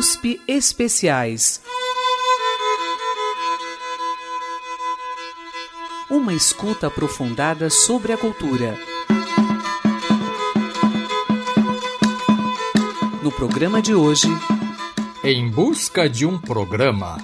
USP Especiais. Uma escuta aprofundada sobre a cultura. No programa de hoje. Em busca de um programa.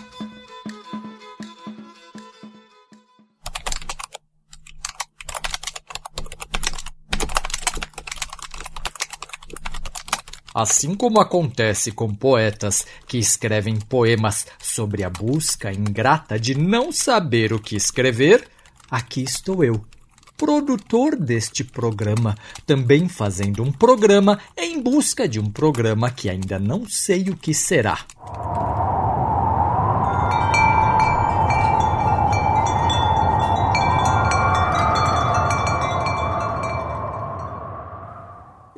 Assim como acontece com poetas que escrevem poemas sobre a busca ingrata de não saber o que escrever, aqui estou eu, produtor deste programa, também fazendo um programa em busca de um programa que ainda não sei o que será.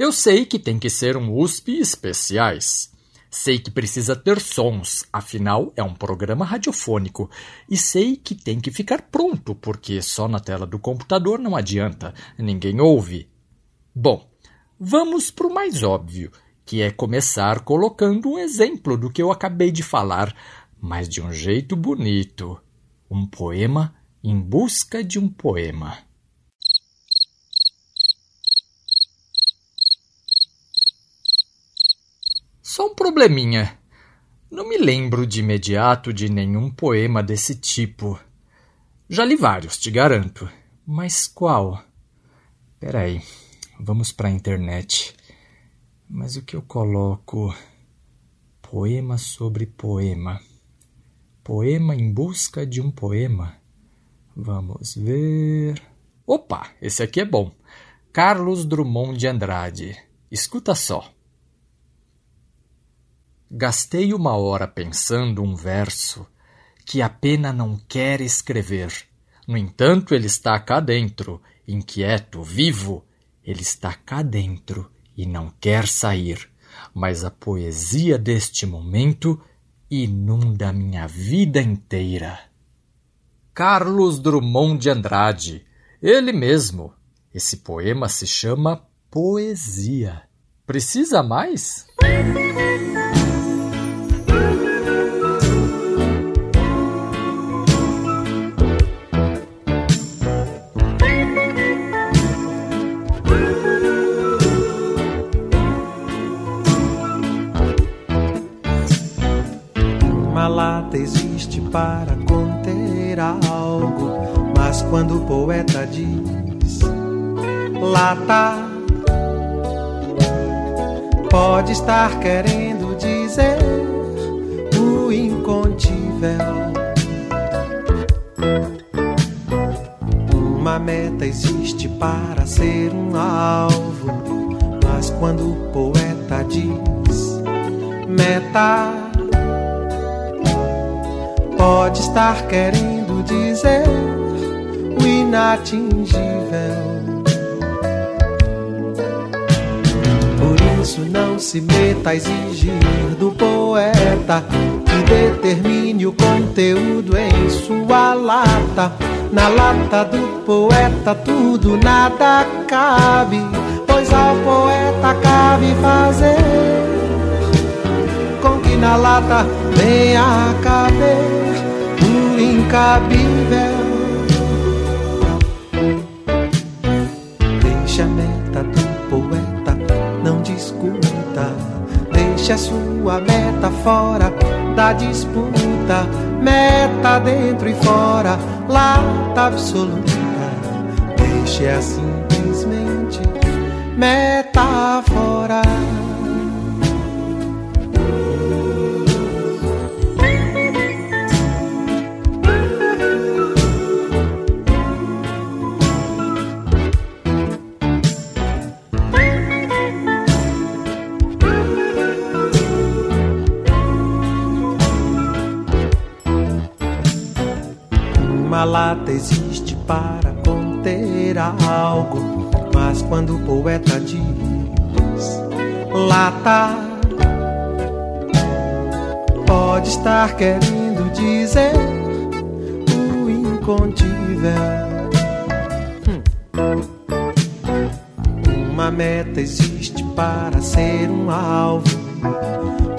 Eu sei que tem que ser um USP especiais. Sei que precisa ter sons, afinal é um programa radiofônico. E sei que tem que ficar pronto, porque só na tela do computador não adianta, ninguém ouve. Bom, vamos para o mais óbvio, que é começar colocando um exemplo do que eu acabei de falar, mas de um jeito bonito. Um poema em busca de um poema. Só um probleminha. Não me lembro de imediato de nenhum poema desse tipo. Já li vários, te garanto. Mas qual? Peraí, vamos pra internet. Mas o que eu coloco? Poema sobre poema. Poema em busca de um poema. Vamos ver. Opa, esse aqui é bom. Carlos Drummond de Andrade. Escuta só. Gastei uma hora pensando um verso que a pena não quer escrever. No entanto, ele está cá dentro, inquieto, vivo. Ele está cá dentro e não quer sair. Mas a poesia deste momento inunda minha vida inteira. Carlos Drummond de Andrade, ele mesmo. Esse poema se chama Poesia. Precisa mais? Quando o poeta diz lata, pode estar querendo dizer o incontível. Uma meta existe para ser um alvo, mas quando o poeta diz meta pode estar querendo dizer inatingível. Por isso não se meta a exigir do poeta que determine o conteúdo em sua lata. Na lata do poeta tudo nada cabe, pois ao poeta cabe fazer com que na lata venha caber incabível. Deixa a meta do poeta, não discuta. Deixa a sua meta fora da disputa. Meta dentro e fora, lata absoluta. Deixa simplesmente meta fora. Lata existe para conter algo, mas quando o poeta diz lata, pode estar querendo dizer o incontível. Uma meta existe para ser um alvo,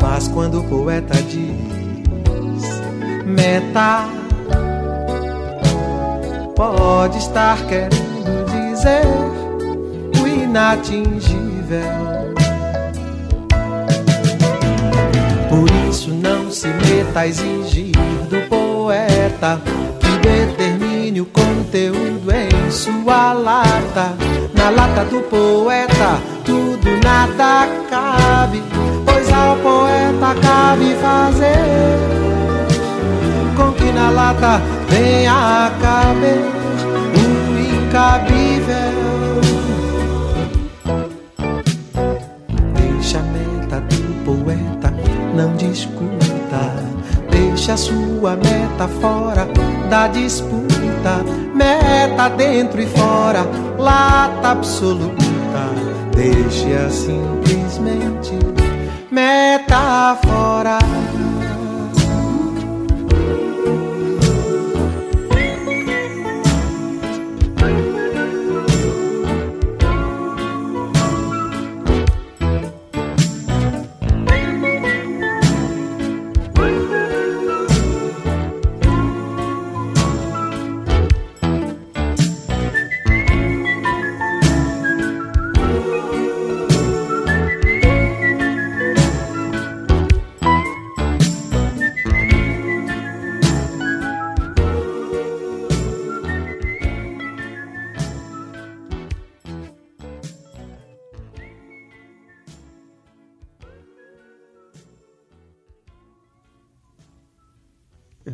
Mas quando o poeta diz meta, pode estar querendo dizer o inatingível. Por isso não se meta a exigir do poeta que determine o conteúdo em sua lata. Na lata do poeta tudo nada cabe, pois ao poeta cabe fazer na lata venha caber o incabível. Deixa a meta do poeta, não discuta. Deixa a sua meta fora da disputa. Meta dentro e fora, lata absoluta. Deixa simplesmente meta fora.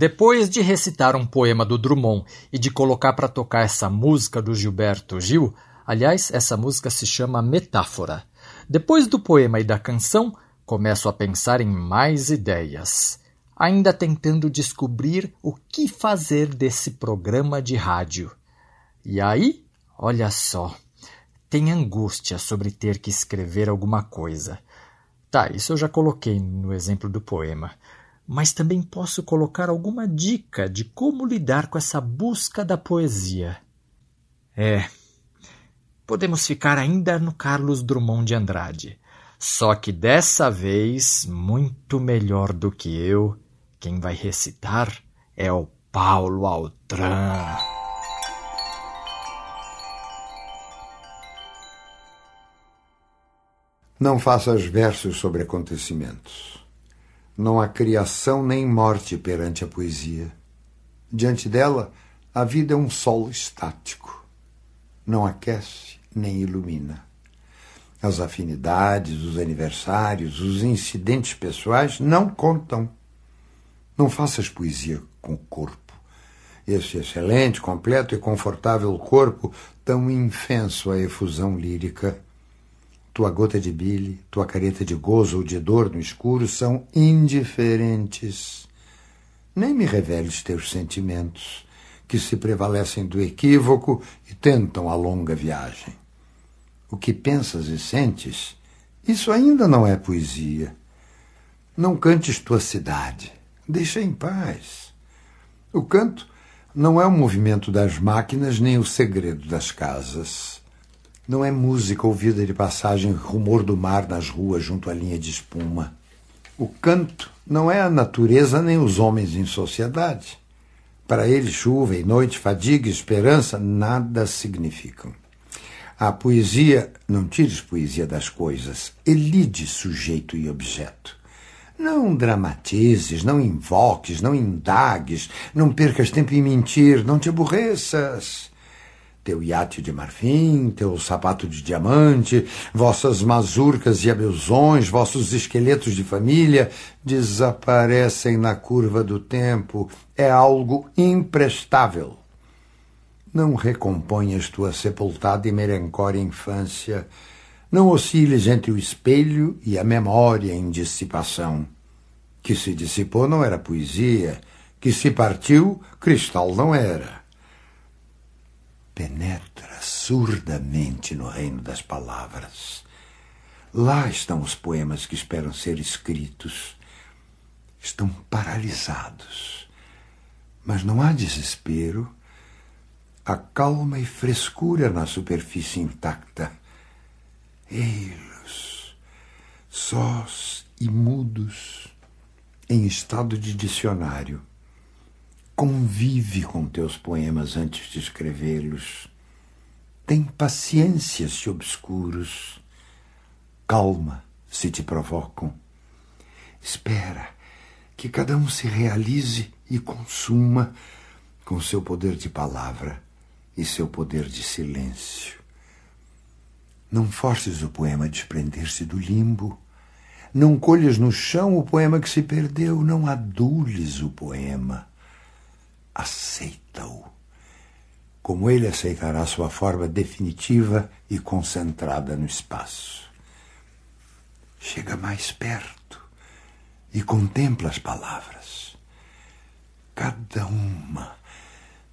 Depois de recitar um poema do Drummond e de colocar para tocar essa música do Gilberto Gil, aliás, essa música se chama Metáfora. Depois do poema e da canção, começo a pensar em mais ideias, ainda tentando descobrir o que fazer desse programa de rádio. E aí, olha só, tem angústia sobre ter que escrever alguma coisa. Tá, isso eu já coloquei no exemplo do poema mas também posso colocar alguma dica de como lidar com essa busca da poesia. É, podemos ficar ainda no Carlos Drummond de Andrade. Só que dessa vez, muito melhor do que eu, quem vai recitar é o Paulo Altran. Não faças versos sobre acontecimentos. Não há criação nem morte perante a poesia. Diante dela, a vida é um sol estático. Não aquece nem ilumina. As afinidades, os aniversários, os incidentes pessoais não contam. Não faças poesia com o corpo. Esse excelente, completo e confortável corpo, tão infenso à efusão lírica, tua gota de bile, tua careta de gozo ou de dor no escuro são indiferentes. Nem me reveles teus sentimentos, que se prevalecem do equívoco e tentam a longa viagem. O que pensas e sentes, isso ainda não é poesia. Não cantes tua cidade, deixa em paz. O canto não é o movimento das máquinas nem o segredo das casas. Não é música ouvida de passagem, rumor do mar nas ruas junto à linha de espuma. O canto não é a natureza nem os homens em sociedade. Para ele, chuva e noite, fadiga e esperança nada significam. A poesia, não tires poesia das coisas, elide sujeito e objeto. Não dramatizes, não invoques, não indagues, não percas tempo em mentir, não te aborreças teu iate de marfim, teu sapato de diamante, vossas mazurcas e abelzões, vossos esqueletos de família desaparecem na curva do tempo. É algo imprestável. Não recomponhas tua sepultada e melancória infância. Não osciles entre o espelho e a memória em dissipação. Que se dissipou não era poesia, que se partiu, cristal não era penetra surdamente no reino das palavras. Lá estão os poemas que esperam ser escritos. Estão paralisados. Mas não há desespero. Há calma e frescura na superfície intacta. Ei-los, sós e mudos, em estado de dicionário. Convive com teus poemas antes de escrevê-los. Tem paciência se obscuros. Calma se te provocam. Espera que cada um se realize e consuma com seu poder de palavra e seu poder de silêncio. Não forces o poema a desprender-se do limbo. Não colhas no chão o poema que se perdeu. Não adules o poema. Aceita-o. Como ele aceitará sua forma definitiva e concentrada no espaço. Chega mais perto e contempla as palavras. Cada uma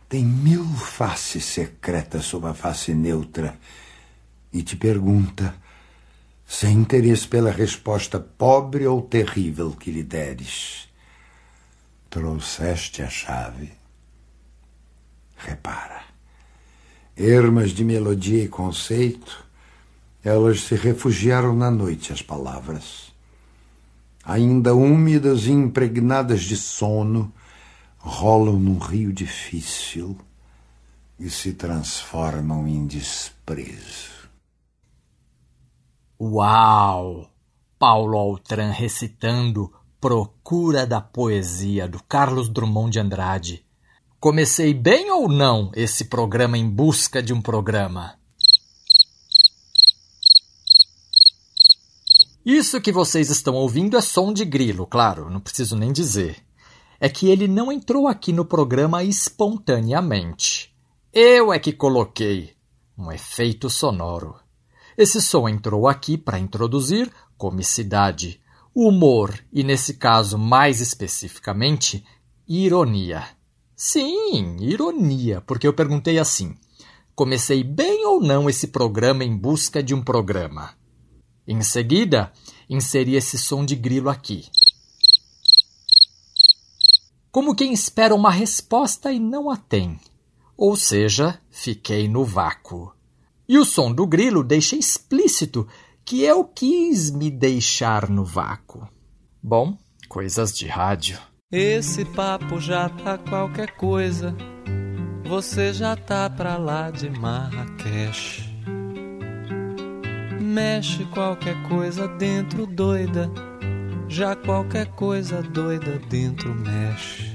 tem mil faces secretas sob a face neutra e te pergunta, sem interesse pela resposta pobre ou terrível que lhe deres: Trouxeste a chave? Repara, ermas de melodia e conceito, elas se refugiaram na noite, as palavras. Ainda úmidas e impregnadas de sono, rolam num rio difícil e se transformam em desprezo. Uau! Paulo Altran recitando Procura da Poesia, do Carlos Drummond de Andrade. Comecei bem ou não esse programa em busca de um programa? Isso que vocês estão ouvindo é som de grilo, claro, não preciso nem dizer é que ele não entrou aqui no programa espontaneamente. Eu é que coloquei um efeito sonoro. Esse som entrou aqui para introduzir comicidade, humor e, nesse caso mais especificamente, ironia. Sim, ironia, porque eu perguntei assim: comecei bem ou não esse programa em busca de um programa? Em seguida, inseri esse som de grilo aqui como quem espera uma resposta e não a tem. Ou seja, fiquei no vácuo. E o som do grilo deixa explícito que eu quis me deixar no vácuo. Bom, coisas de rádio. Esse papo já tá qualquer coisa. Você já tá pra lá de Marrakech. Mexe qualquer coisa dentro doida já qualquer coisa doida dentro mexe.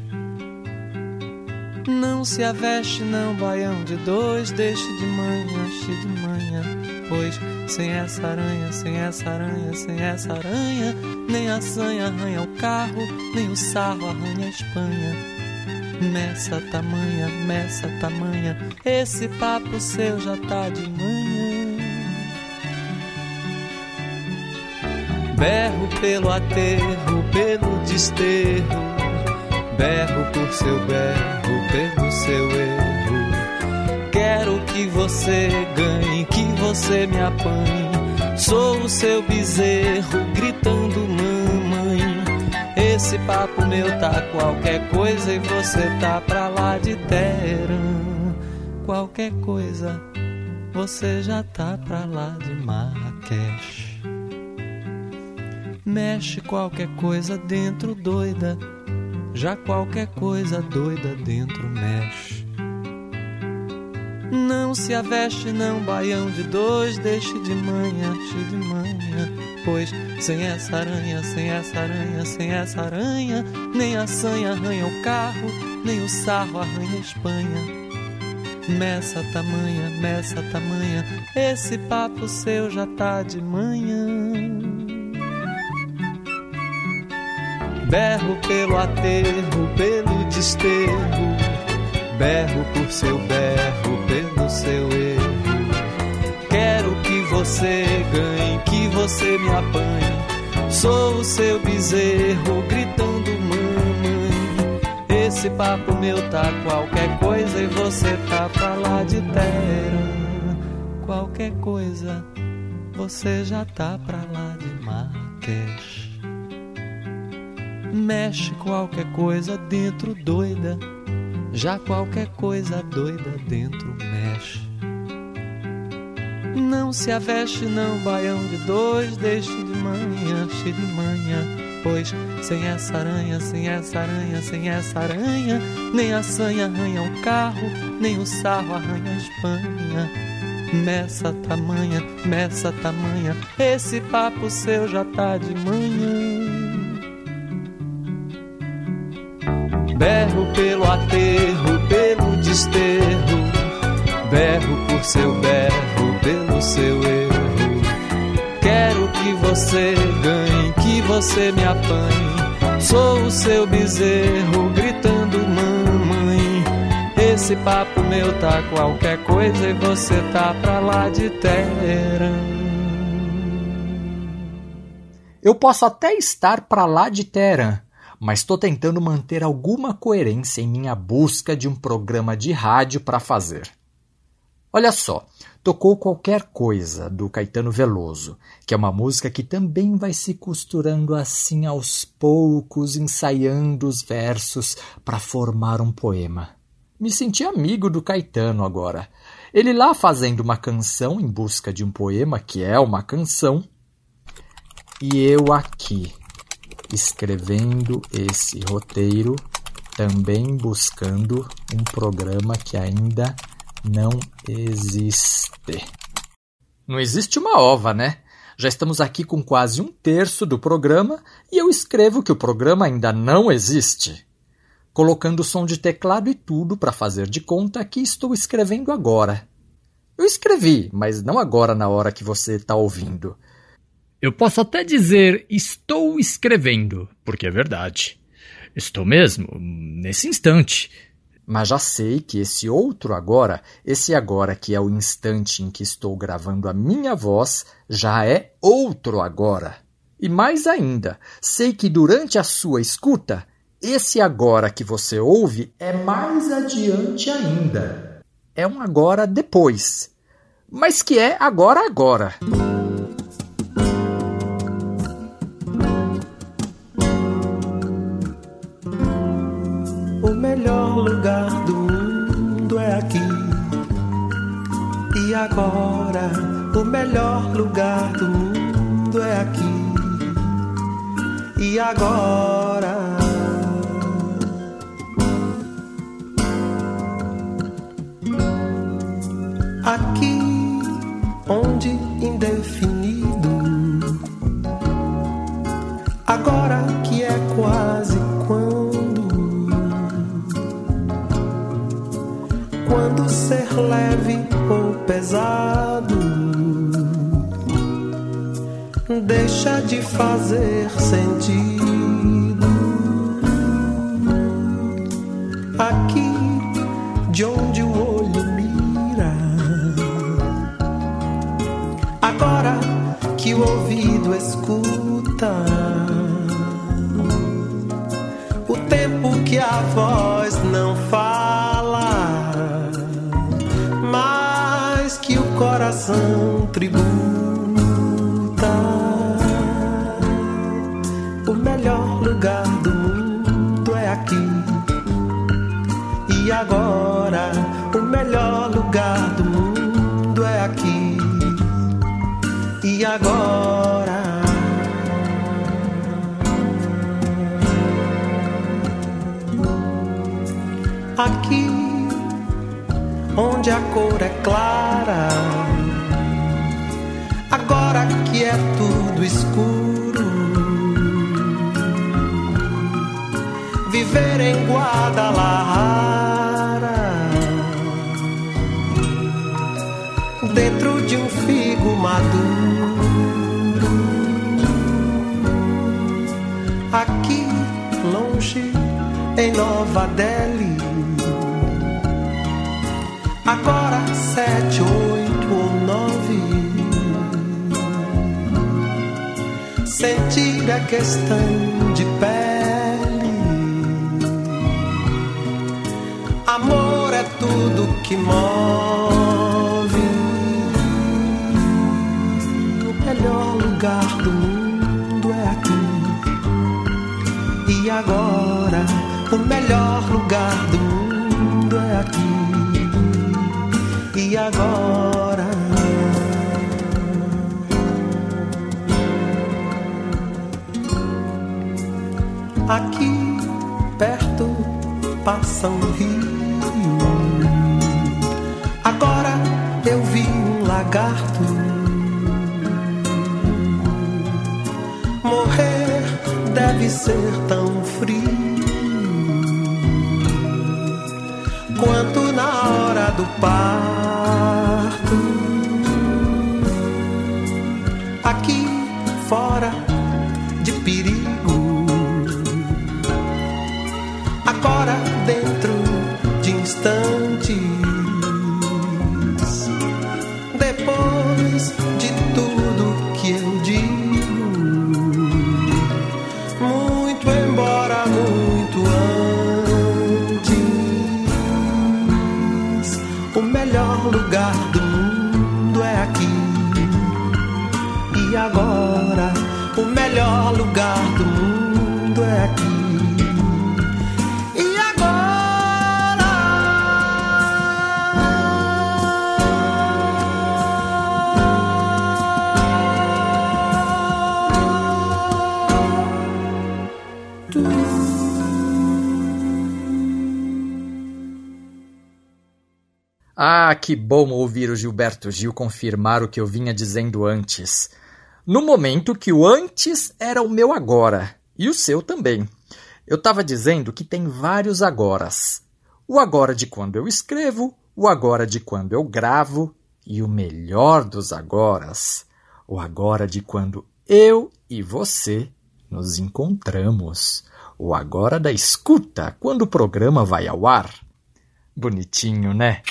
Não se aveste, não, baião de dois, deixe de manhã, de manhã. Pois sem essa aranha, sem essa aranha, sem essa aranha, nem a sanha arranha o carro, nem o sarro arranha a Espanha. Meça tamanha, meça tamanha, esse papo seu já tá de manhã. Berro pelo aterro, pelo desterro. Berro por seu berro, pelo seu erro. Quero que você ganhe, você me apanhe. Sou o seu bezerro, gritando mamãe. Esse papo meu tá qualquer coisa e você tá pra lá de terra. Qualquer coisa, você já tá pra lá de Marrakech. Mexe qualquer coisa dentro doida, já qualquer coisa doida dentro mexe. Não se aveste, não, baião de dois, deixe de manhã, cheio de manhã. Pois sem essa aranha, sem essa aranha, sem essa aranha, nem a sanha arranha o carro, nem o sarro arranha a Espanha. Meça tamanha, meça tamanha, esse papo seu já tá de manhã. Berro pelo aterro, pelo desterro. Berro por seu berro, seu erro. Quero que você ganhe, que você me apanhe. Sou o seu bezerro, gritando mamãe. Esse papo meu tá qualquer coisa e você tá pra lá de terra. Qualquer coisa, você já tá pra lá de Marrakech. Mexe qualquer coisa dentro doida, já qualquer coisa doida dentro mexe. Não se aveste não, baião de dois, deixe de manhã, chirimanha. Pois sem essa aranha, sem essa aranha, sem essa aranha, nem a sanha arranha o carro, nem o sarro arranha a Espanha. Meça tamanha, meça tamanha, esse papo seu já tá de manhã. Berro pelo aterro, pelo desterro, berro por seu berro, pelo seu erro. Quero que você ganhe, que você me apanhe. Sou o seu bezerro gritando mamãe. Esse papo meu tá qualquer coisa e você tá pra lá de terra. Eu posso até estar para lá de Teherã, mas estou tentando manter alguma coerência em minha busca de um programa de rádio para fazer. Olha só, tocou qualquer coisa do Caetano Veloso, que é uma música que também vai se costurando assim aos poucos, ensaiando os versos para formar um poema. Me senti amigo do Caetano agora. Ele lá fazendo uma canção em busca de um poema que é uma canção, e eu aqui escrevendo esse roteiro, também buscando um programa que ainda não existe. Não existe uma ova, né? Já estamos aqui com quase um terço do programa e eu escrevo que o programa ainda não existe. Colocando som de teclado e tudo para fazer de conta que estou escrevendo agora. Eu escrevi, mas não agora na hora que você está ouvindo. Eu posso até dizer estou escrevendo, porque é verdade. Estou mesmo, nesse instante. Mas já sei que esse outro agora, esse agora que é o instante em que estou gravando a minha voz, já é outro agora. E mais ainda, sei que durante a sua escuta, esse agora que você ouve é mais adiante ainda. É um agora depois, mas que é agora agora. Agora, o melhor lugar do mundo é aqui. E agora. Aqui, onde indefinido. Agora que é quase quando. Quando ser leve pesado. Deixa de fazer sentido. Aqui, de onde o olho mira, agora que o ouvido escuta, coração tributa. O melhor lugar do mundo é aqui. E agora, o melhor lugar do mundo é aqui. E agora. Aqui, onde a cor é clara. Que é tudo escuro. Viver em Guadalajara. Dentro de um figo maduro. Aqui, longe, em Nova Delhi. Agora sete, oito Sentir é questão de pele. Amor é tudo que move. O melhor lugar do mundo é aqui. E agora, o melhor lugar do mundo é aqui. E agora. Aqui perto passa um rio. Agora eu vi um lagarto morrer deve ser tão frio quanto na hora do parto. Que bom ouvir o Gilberto Gil confirmar o que eu vinha dizendo antes. No momento que o antes era o meu agora, e o seu também. Eu estava dizendo que tem vários agoras. O agora de quando eu escrevo, o agora de quando eu gravo, e o melhor dos agoras, o agora de quando eu e você nos encontramos. O agora da escuta, quando o programa vai ao ar. Bonitinho, né?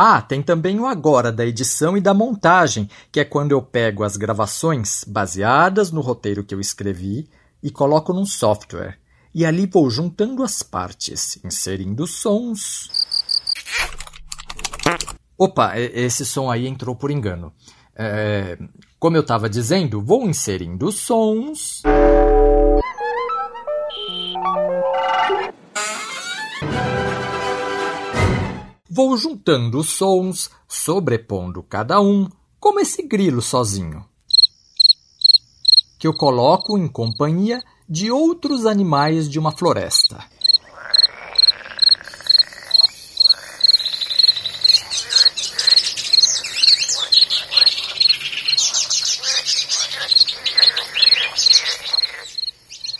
Ah, tem também o agora da edição e da montagem, que é quando eu pego as gravações baseadas no roteiro que eu escrevi e coloco num software. E ali vou juntando as partes, inserindo sons. Opa, esse som aí entrou por engano. É, como eu estava dizendo, vou inserindo sons. Vou juntando os sons, sobrepondo cada um, como esse grilo sozinho. Que eu coloco em companhia de outros animais de uma floresta.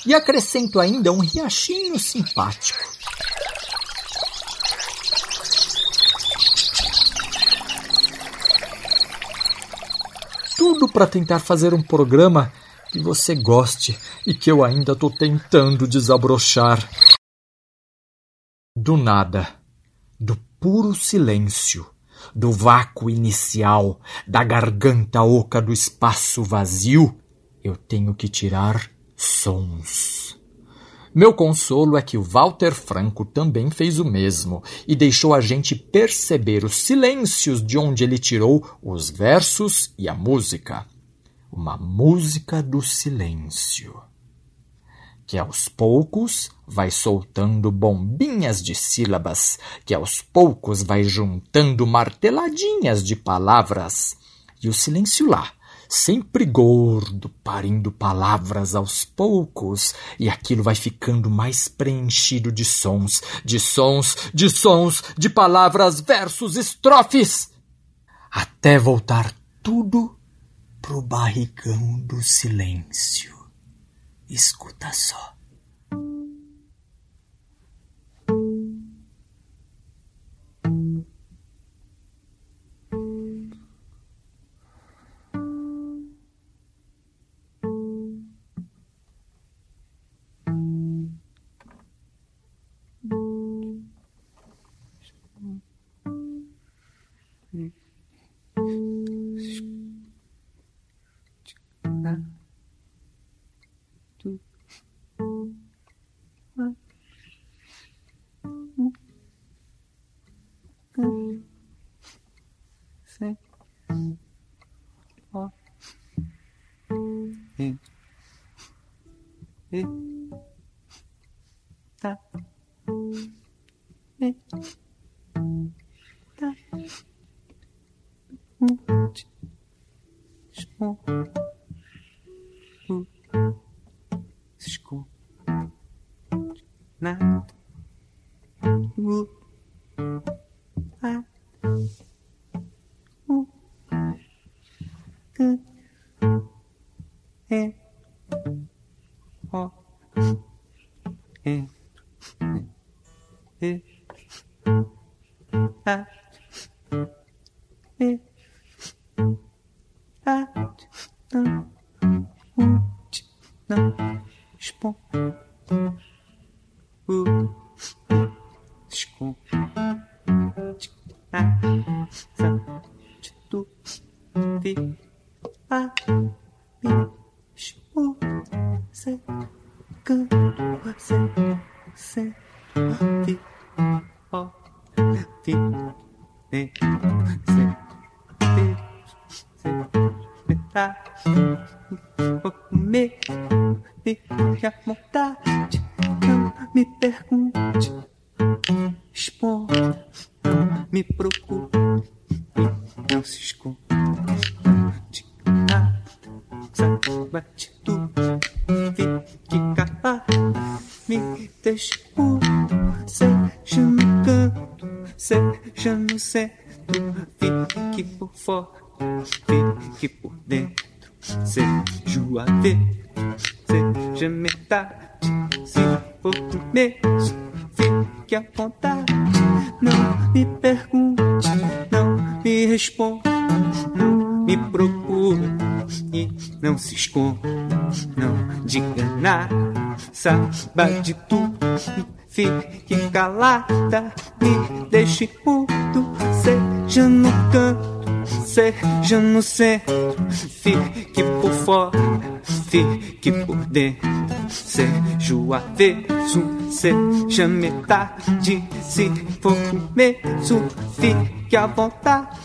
E acrescento ainda um riachinho simpático. Tudo para tentar fazer um programa que você goste e que eu ainda estou tentando desabrochar. Do nada, do puro silêncio, do vácuo inicial, da garganta oca do espaço vazio, eu tenho que tirar sons. Meu consolo é que o Walter Franco também fez o mesmo e deixou a gente perceber os silêncios de onde ele tirou os versos e a música. Uma música do silêncio. Que aos poucos vai soltando bombinhas de sílabas, que aos poucos vai juntando marteladinhas de palavras. E o silêncio lá, sempre gordo, parindo palavras aos poucos, e aquilo vai ficando mais preenchido de sons, de sons, de sons, de palavras, versos, estrofes, até voltar tudo pro barrigão do silêncio. Escuta só. O e e a e esconda. Não diga nada, saiba de tudo. Fique calada, me deixe mudo, seja no canto, seja no centro. Fique por fora, fique por dentro, seja o avesso seja metade. Se for começo, fique à vontade.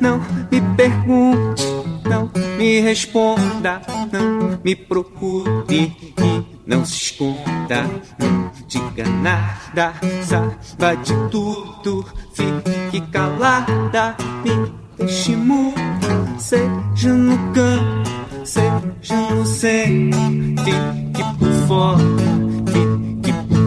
Não me pergunte, não me responda, não me procure e não se esconda. Não diga nada, saiba de tudo, fique calada, me deixe mudo, seja no canto, seja no centro, fique por fora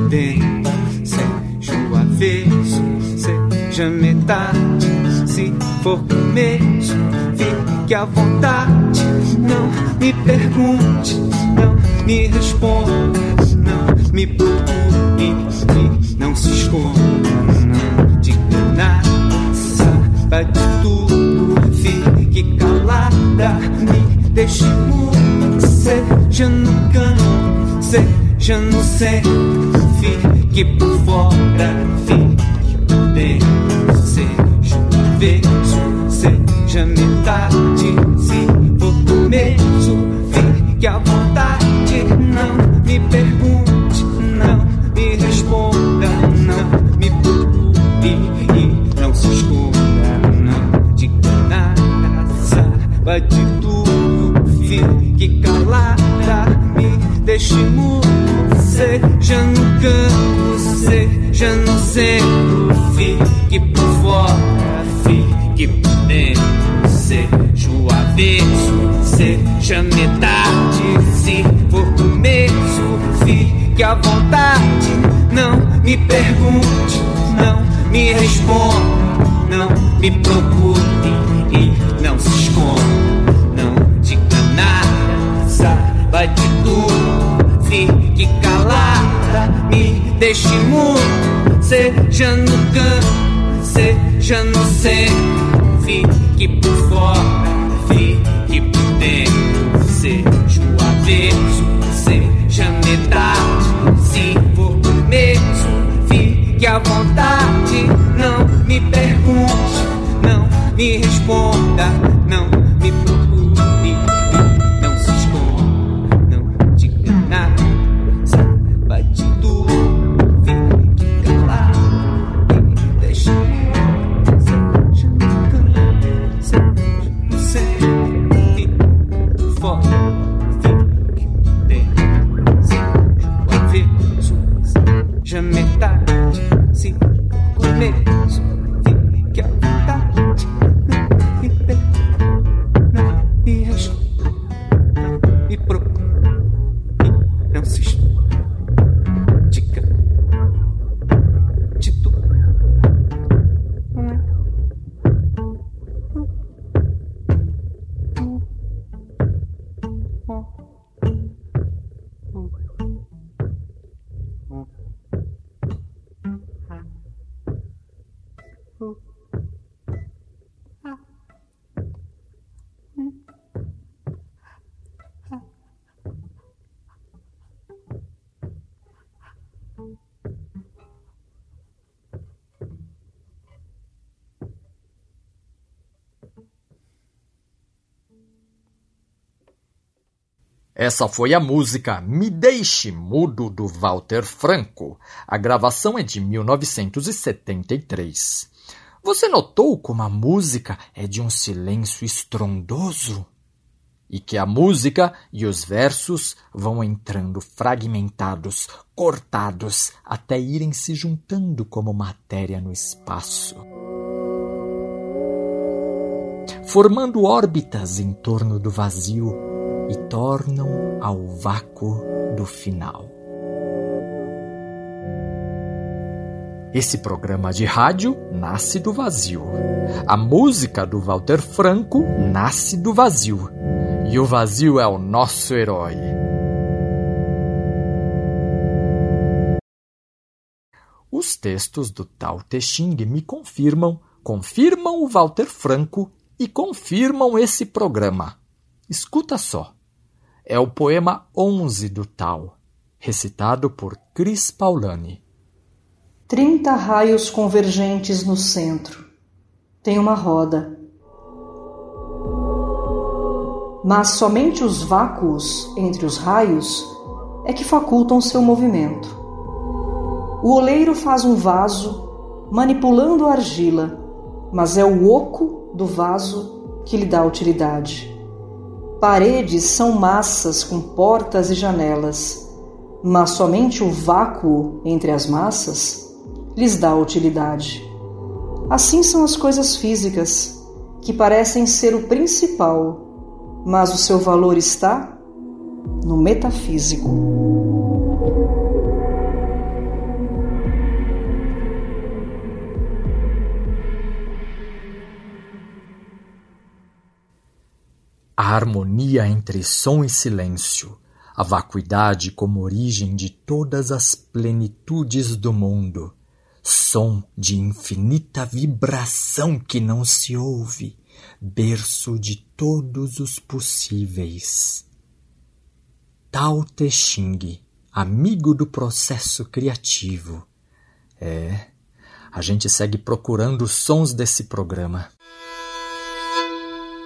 dentro. Seja o avesso, seja metade. Se for começo, fique à vontade. Não me pergunte, não me responda, não me procure, não se esconda, não diga nada. Saiba de tudo, fique calada, me deixe mudo, seja no canto, seja no centro fique por fora, fique por dentro, seja um avesso, seja metade, se for começo, fique à vontade, não me pergunte, não me responda, não me procure e não se esconda, não. Diga nada, saiba de tudo, fique calada, me deixe mudo, seja no canto, seja no centro, avesso, seja metade, se for começo, fique à vontade, não me pergunte, não me responda, não me procure e não se esconda, não diga nada, saiba de tudo, fique calada, me deixe mudo, seja no canto, seja no centro, fique por fora, à vontade, não me pergunte, não me responda, Essa foi a música Me Deixe Mudo do Walter Franco. A gravação é de 1973. Você notou como a música é de um silêncio estrondoso? E que a música e os versos vão entrando fragmentados, cortados, até irem se juntando como matéria no espaço formando órbitas em torno do vazio e tornam ao vácuo do final. Esse programa de rádio nasce do vazio. A música do Walter Franco nasce do vazio. E o vazio é o nosso herói. Os textos do Tao Te Ching me confirmam, confirmam o Walter Franco e confirmam esse programa. Escuta só. É o poema 11 do Tal, recitado por Cris Paulani. Trinta raios convergentes no centro. Tem uma roda. Mas somente os vácuos entre os raios é que facultam seu movimento. O oleiro faz um vaso, manipulando a argila, mas é o oco do vaso que lhe dá utilidade. Paredes são massas com portas e janelas, mas somente o vácuo entre as massas lhes dá utilidade. Assim são as coisas físicas, que parecem ser o principal, mas o seu valor está no metafísico. Harmonia entre som e silêncio, a vacuidade como origem de todas as plenitudes do mundo, som de infinita vibração que não se ouve, berço de todos os possíveis. Tao Te Ching, amigo do processo criativo. É, a gente segue procurando os sons desse programa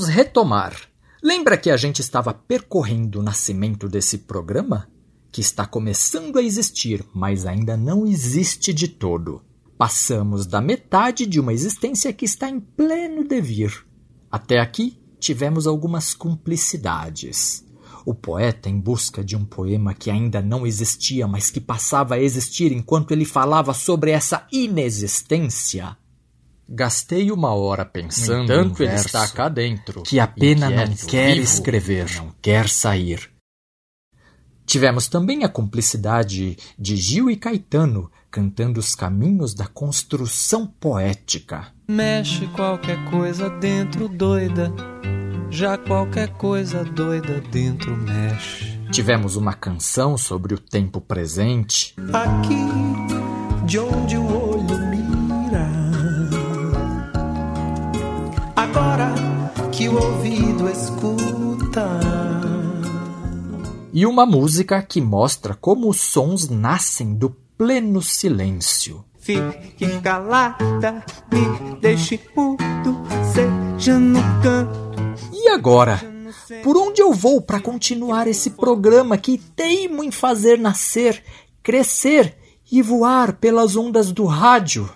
Vamos retomar. Lembra que a gente estava percorrendo o nascimento desse programa? Que está começando a existir, mas ainda não existe de todo. Passamos da metade de uma existência que está em pleno devir. Até aqui tivemos algumas cumplicidades. O poeta, em busca de um poema que ainda não existia, mas que passava a existir enquanto ele falava sobre essa inexistência, Gastei uma hora pensando. No entanto, ele está cá dentro. Que a pena não quer vivo, escrever, não quer sair. Tivemos também a cumplicidade de Gil e Caetano cantando os caminhos da construção poética. Mexe qualquer coisa dentro doida, já qualquer coisa doida dentro mexe. Tivemos uma canção sobre o tempo presente. Aqui, de onde o o ouvido escuta. E uma música que mostra como os sons nascem do pleno silêncio. Fique calada, me deixe mudo, seja no canto. E agora? Por onde eu vou para continuar esse programa que teimo em fazer nascer, crescer e voar pelas ondas do rádio?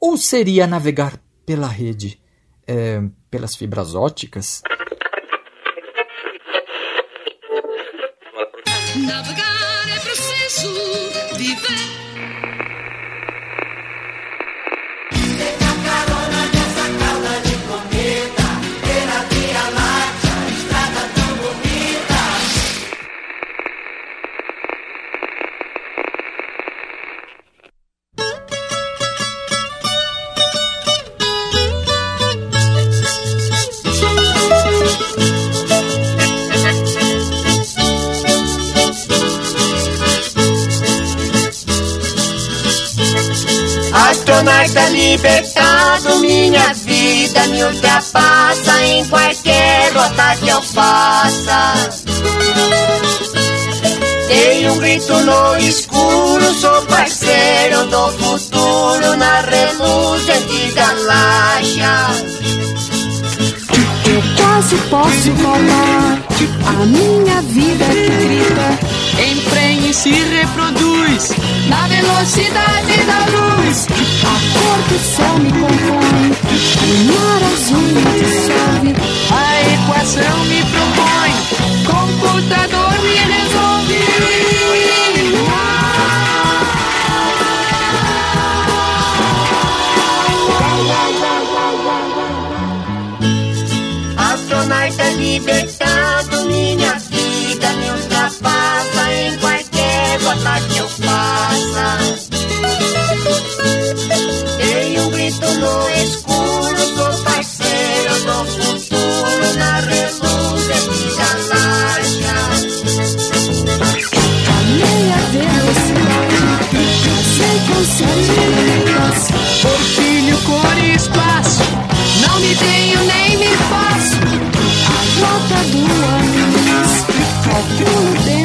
Ou seria navegar pela rede? É, pelas fibras óticas. Navegar é preciso viver. Libertado, minha vida me ultrapassa em qualquer rota que eu faça. Dei um grito no escuro, sou parceiro do futuro na reluzente galáxia. Eu quase posso voltar, a minha vida que grita. Emprenha e se reproduz na velocidade da luz. A cor do sol me compõe, o mar azul me dissolve. A equação me propõe, computador me resolve. Astronauta libertado, vida me ultrapassa em qualquer rota que eu faça. Dei um grito no escuro, sou parceiro do futuro na reluzente galáxia. A meia velocidade, com sete letras. Porfírio, cor e espaço. Não me tenho nem me faço. A rota do dentro do passo.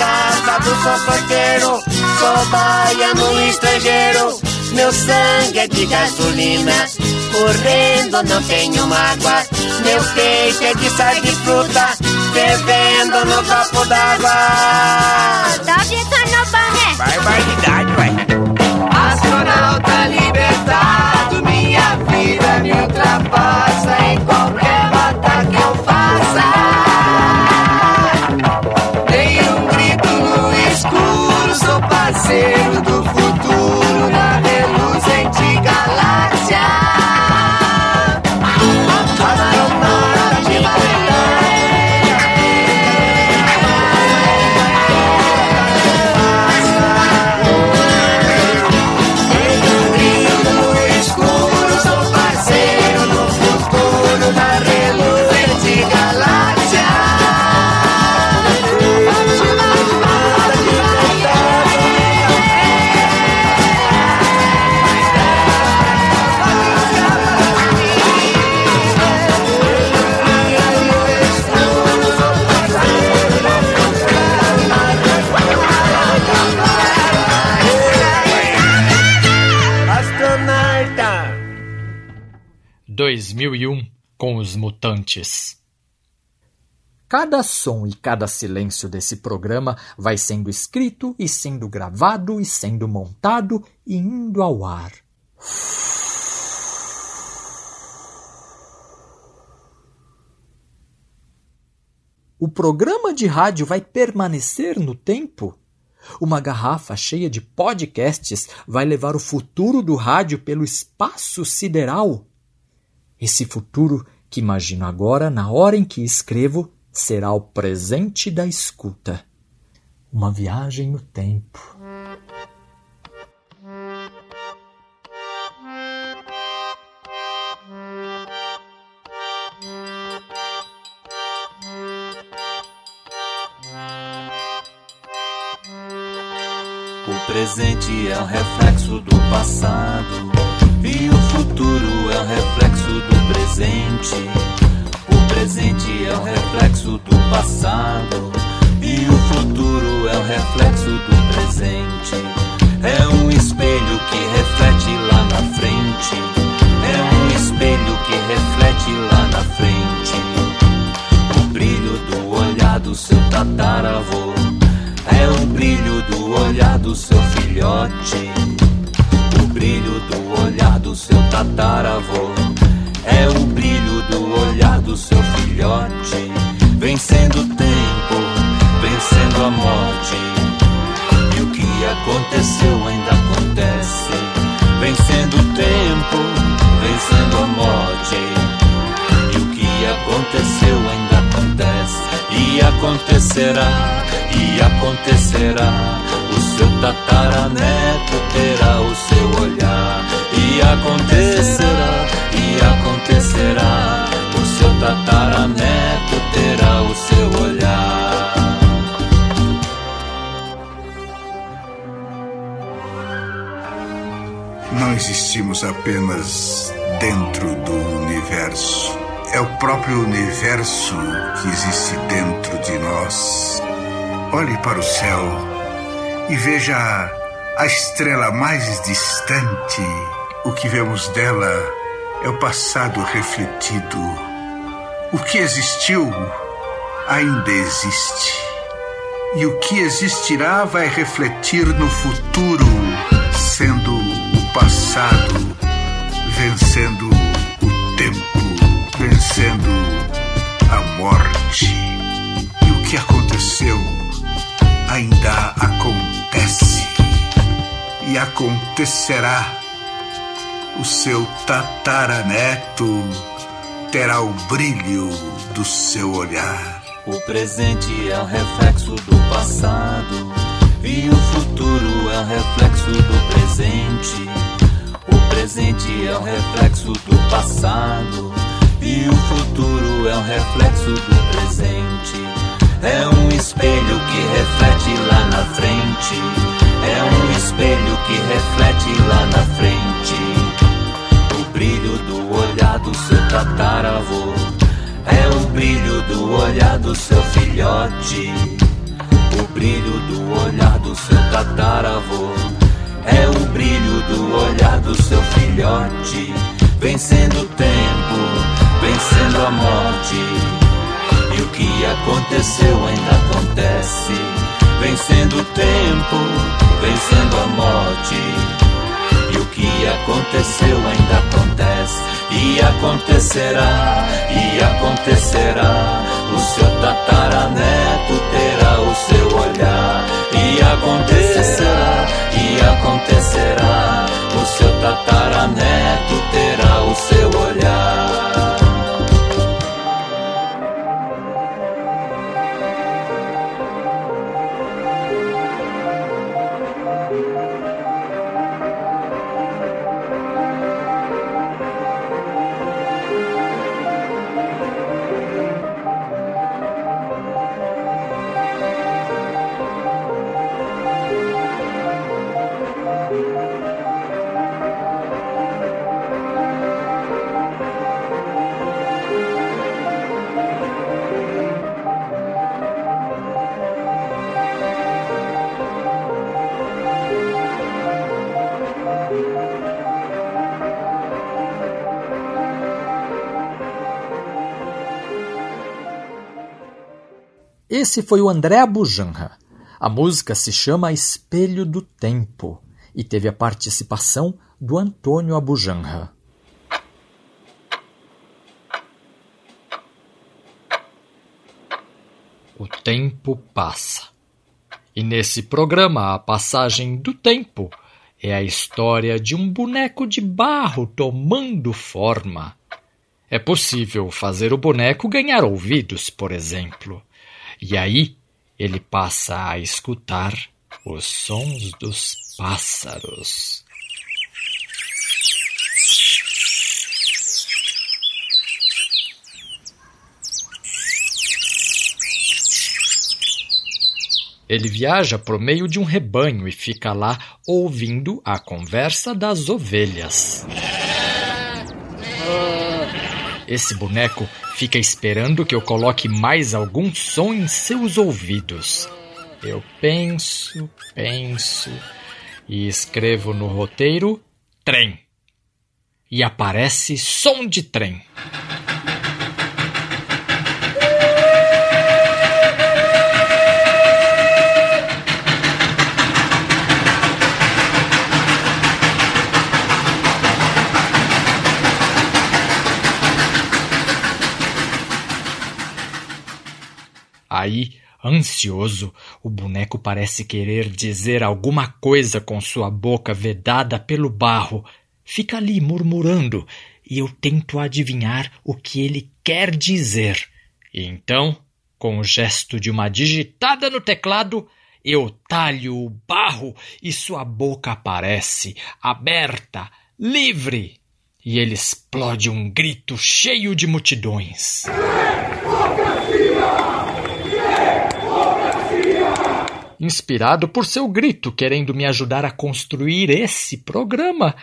Sou casado, sou porteiro, sou baiano estrangeiro. Meu sangue é de gasolina, correndo não tenho mágoa. Meu peito é de sal de fruta, fervendo no copo d'água. Ficando bom, né? Barbaridade, vai. Astronauta libertado, minha vida me ultrapassa em qualquer 2001 com os Mutantes. Cada som e cada silêncio desse programa vai sendo escrito e sendo gravado e sendo montado e indo ao ar. O programa de rádio vai permanecer no tempo? Uma garrafa cheia de podcasts vai levar o futuro do rádio pelo espaço sideral? Esse futuro que imagino agora, na hora em que escrevo, será o presente da escuta. Uma viagem no tempo. O presente é um reflexo do passado e o futuro é um reflexo do presente. O presente é um reflexo do passado e o futuro é um reflexo do presente. É um espelho que reflete lá na frente. É um espelho que reflete lá na frente. O brilho do olhar do seu tataravô. É o brilho do olhar do seu filhote. Brilho do olhar do seu tataravô. É o brilho do olhar do seu filhote. Vencendo o tempo, vencendo a morte. E o que aconteceu ainda acontece. Vencendo o tempo, vencendo a morte. E o que aconteceu ainda acontece. E acontecerá, e acontecerá. O seu tataraneto terá o seu acontecerá, e acontecerá. O seu tataraneto terá o seu olhar. Não existimos apenas dentro do universo. É o próprio universo que existe dentro de nós. Olhe para o céu e veja a estrela mais distante. O que vemos dela é o passado refletido. O que existiu ainda existe. E o que existirá vai refletir no futuro, sendo o passado vencendo o tempo, vencendo a morte. E o que aconteceu ainda acontece e acontecerá. O seu tataraneto terá o brilho do seu olhar. O presente é o reflexo do passado e o futuro é o reflexo do presente. O presente é o reflexo do passado e o futuro é o reflexo do presente. É um espelho que reflete lá na frente. É um espelho que reflete lá na frente. Do olhar do seu tataravô é o brilho do olhar do seu filhote. O brilho do olhar do seu tataravô é o brilho do olhar do seu filhote. Vencendo o tempo, vencendo a morte. E o que aconteceu ainda acontece. Vencendo o tempo, E acontecerá, e acontecerá. O seu tataraneto terá o seu olhar. E acontecerá, e acontecerá. O seu tataraneto terá o seu olhar. Esse foi o André Abujanra. A música se chama Espelho do Tempo e teve a participação do Antônio Abujanra. O tempo passa. E nesse programa, a passagem do tempo é a história de um boneco de barro tomando forma. É possível fazer o boneco ganhar ouvidos, por exemplo. E aí ele passa a escutar os sons dos pássaros. Ele viaja por meio de um rebanho e fica lá ouvindo a conversa das ovelhas. Esse boneco fica esperando que eu coloque mais algum som em seus ouvidos. Eu penso, penso e escrevo no roteiro trem. E aparece som de trem. Aí, ansioso, o boneco parece querer dizer alguma coisa com sua boca vedada pelo barro. Fica ali murmurando, e eu tento adivinhar o que ele quer dizer. E então, com o gesto de uma digitada no teclado, eu talho o barro e sua boca aparece, aberta, livre. E ele explode um grito cheio de multidões. Inspirado por seu grito, querendo me ajudar a construir esse programa,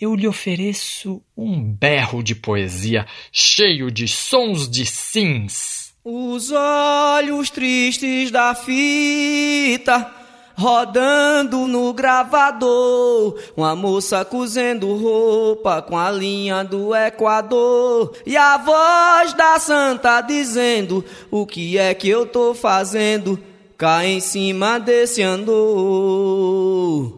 eu lhe ofereço um berro de poesia cheio de sons de sims. Os olhos tristes da fita rodando no gravador. Uma moça cozendo roupa com a linha do Equador. E a voz da santa dizendo: O que é que eu tô fazendo? Cá em cima desse andor.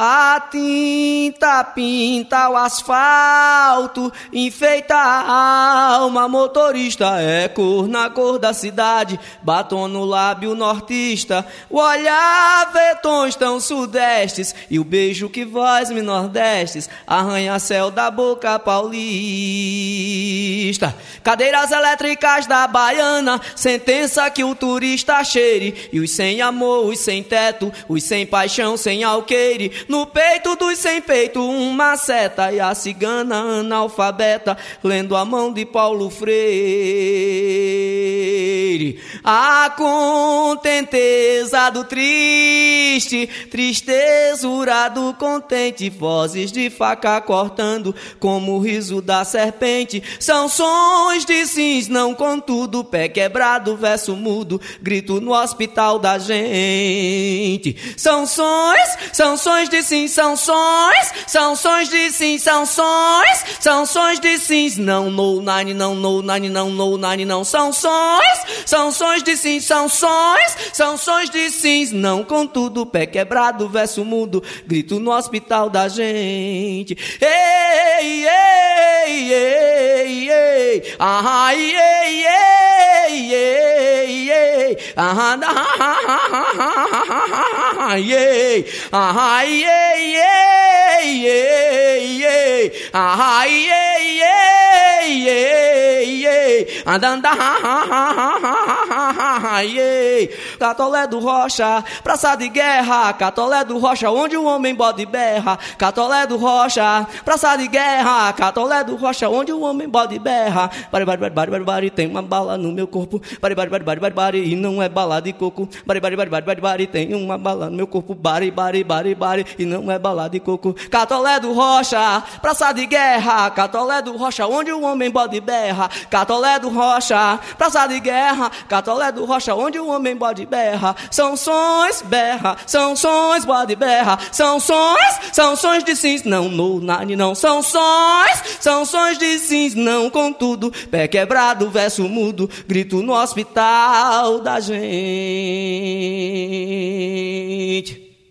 A tinta pinta o asfalto, enfeita a alma, motorista é cor na cor da cidade, batom no lábio nortista, o olhar vê tons tão sudestes, e o beijo que voz me nordestes, arranha-céu da boca paulista. Cadeiras elétricas da baiana, sentença que o turista cheire, e os sem amor, os sem teto, os sem paixão, sem alqueire, no peito dos sem peito, uma seta e a cigana analfabeta, lendo a mão de Paulo Freire. A contenteza do triste, tristezura do contente, vozes de faca cortando, como o riso da serpente, são sons de sims, não contudo, pé quebrado, verso mudo, grito no hospital da gente. São sons, são sons de sim, são sons, são de sim, são sons, são de sims, não no nine, não no nine, não no nine, não. São sons, são de sim, são sons, são de sims, não contudo, pé quebrado, verso mudo, grito no hospital da gente. Ei, ei, ei, ei, ah, ei, ei, ei, ei, ah, ah, ei, ah, ei, ei, ei, ei, ah, ei, ei, ei, ei, andando, ei, Catolé do Rocha, praça de guerra, Catolé do Rocha, onde o homem bode berra, Catolé do Rocha, praça de guerra, Catolé do Rocha, onde o homem bode berra, bari, bari, bari, bari, bari, bari, tem uma bala no meu corpo, bari, bari, bari, bari, bari, bari, e não é bala de coco, bari, bari, bari, bari, bari, tem uma bala no meu corpo, bari, bari, bari, bari, e não é bala de coco, Catolé do Rocha, praça de guerra, Catolé do Rocha, onde o homem bode berra, Catolé do Rocha, praça de guerra, Catolé do Rocha, onde o homem bode berra, são sons, berra, são sons, bode berra, são sons, são sons de sims, não no não. São sons, são sons de sims, não contudo, pé quebrado, verso mudo, grito no hospital da gente.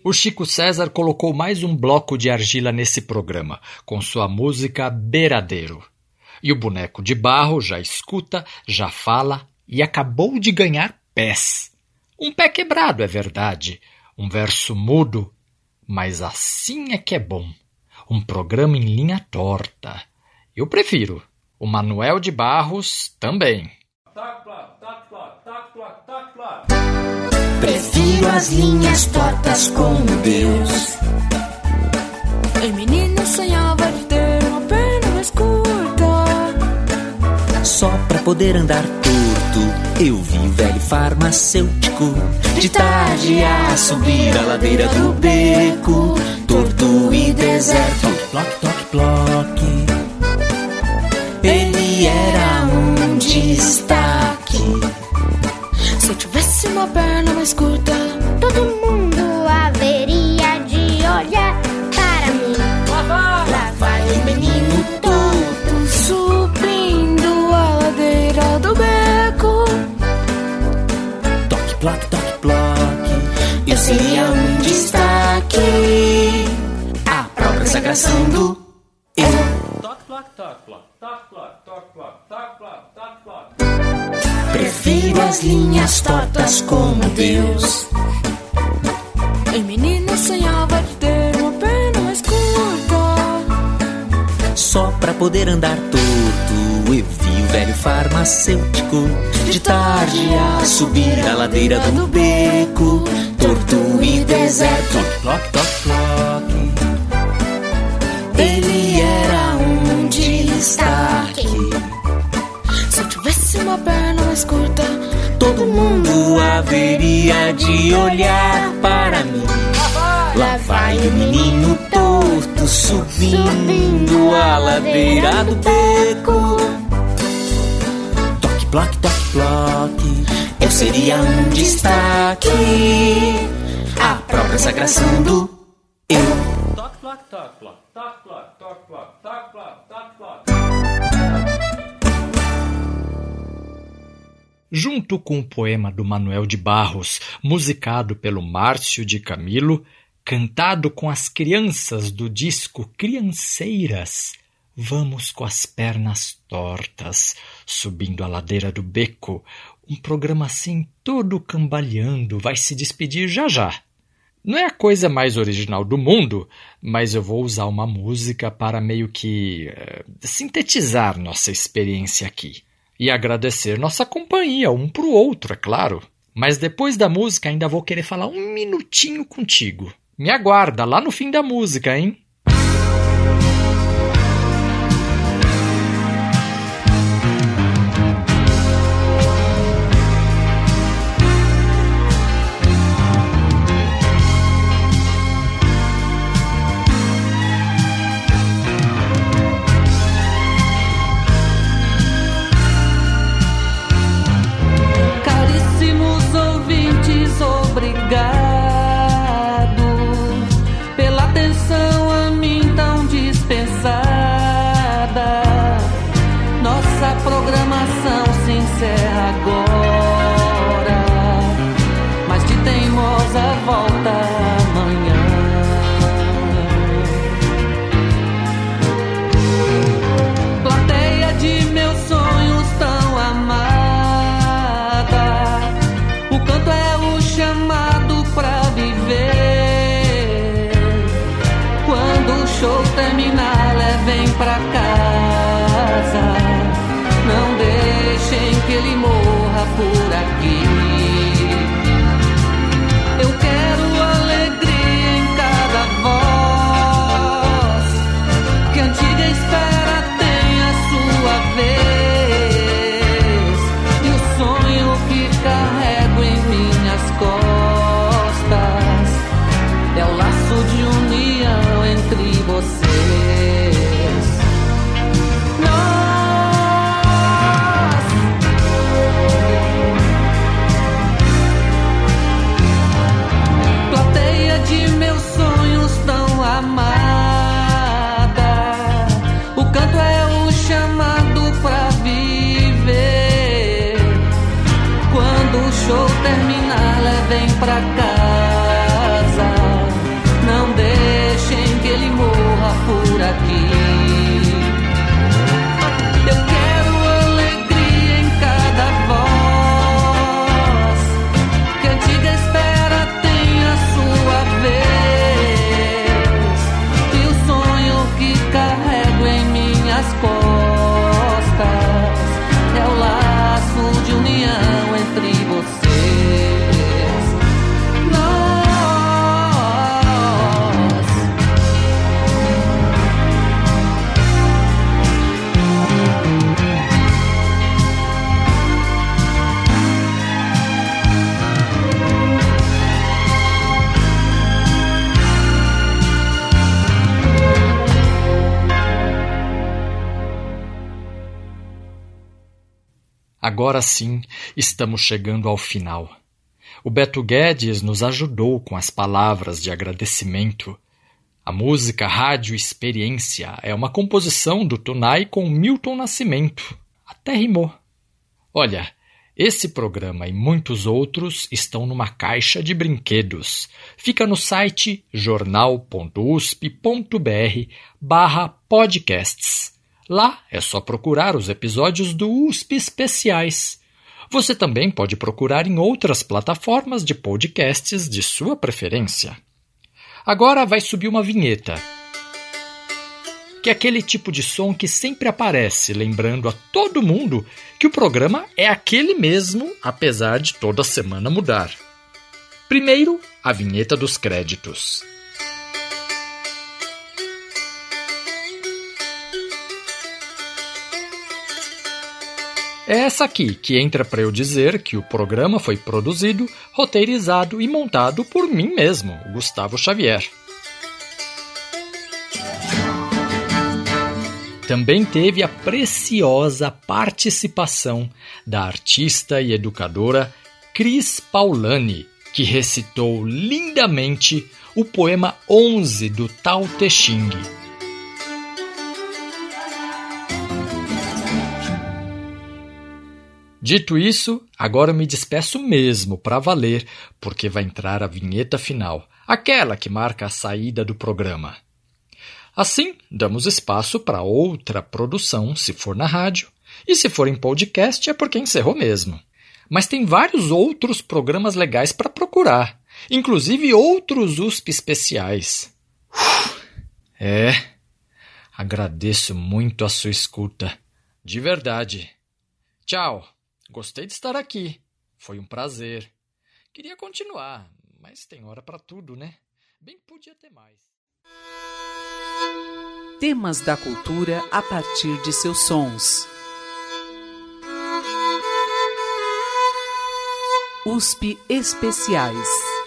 O Chico César colocou mais um bloco de argila nesse programa, com sua música Beiradeiro. E o boneco de barro já escuta, já fala e acabou de ganhar pés. Um pé quebrado, é verdade, um verso mudo, mas assim é que é bom. Um programa em linha torta. Eu prefiro. O Manuel de Barros também. Prefiro as linhas tortas com Deus. O menino sonhava de ter uma perna mais curta. Só pra poder andar torto, eu vi o velho farmacêutico de tarde a subir a ladeira do beco, torto e deserto. Ploc, toc, ploc. Ele era um destaque. Se eu tivesse uma perna mais curta, todo mundo haveria de olhar para mim. Lá vai o menino torto, subindo a ladeira do beco. Toc, ploc, toc, ploc. Eu seria um destaque. A própria sagração do eu. Toc, ploc, toc, ploc, toc, ploc, toc, ploc, Prefiro as linhas tortas como Deus. El menino sonhava de ter uma perna mais curta. Só pra poder andar torto, eu vi o velho farmacêutico de tarde a subir a ladeira do beco, torto e deserto. Toque, toque, toque. Mais curta, Todo mundo haveria de olhar para mim. Lá vai o menino torto subindo a ladeira do beco. Toque, ploque, toque, ploque. Eu seria um destaque. A própria sagração do eu. Toque, toque, toque, toque, toque, toque, Junto com o poema do Manuel de Barros, musicado pelo Márcio de Camilo, cantado com as crianças do disco Crianceiras, vamos com as pernas tortas, subindo a ladeira do beco. Um programa assim, todo cambaleando, vai se despedir já já. Não é a coisa mais original do mundo, mas eu vou usar uma música para meio que eh, sintetizar nossa experiência aqui. E agradecer nossa companhia um pro outro, é claro. Mas depois da música ainda vou querer falar um minutinho contigo. Me aguarda lá no fim da música, hein? Agora sim, estamos chegando ao final. O Beto Guedes nos ajudou com as palavras de agradecimento. A música Rádio Experiência é uma composição do Tunai com Milton Nascimento. Até rimou. Olha, esse programa e muitos outros estão numa caixa de brinquedos. Fica no site jornal.usp.br barra podcasts. Lá é só procurar os episódios do USP Especiais. Você também pode procurar em outras plataformas de podcasts de sua preferência. Agora vai subir uma vinheta. Que é aquele tipo de som que sempre aparece, lembrando a todo mundo que o programa é aquele mesmo, apesar de toda semana mudar. Primeiro, a vinheta dos créditos. É essa aqui que entra para eu dizer que o programa foi produzido, roteirizado e montado por mim mesmo, Gustavo Xavier. Também teve a preciosa participação da artista e educadora Cris Paulani, que recitou lindamente o poema 11 do Tao Te Ching. Dito isso, agora me despeço mesmo para valer, porque vai entrar a vinheta final, aquela que marca a saída do programa. Assim, damos espaço para outra produção, se for na rádio, e se for em podcast é porque encerrou mesmo. Mas tem vários outros programas legais para procurar, inclusive outros USP especiais. É, agradeço muito a sua escuta, de verdade. Tchau. Gostei de estar aqui. Foi um prazer. Queria continuar, mas tem hora para tudo, né? Bem podia ter mais. Temas da cultura a partir de seus sons. USP Especiais.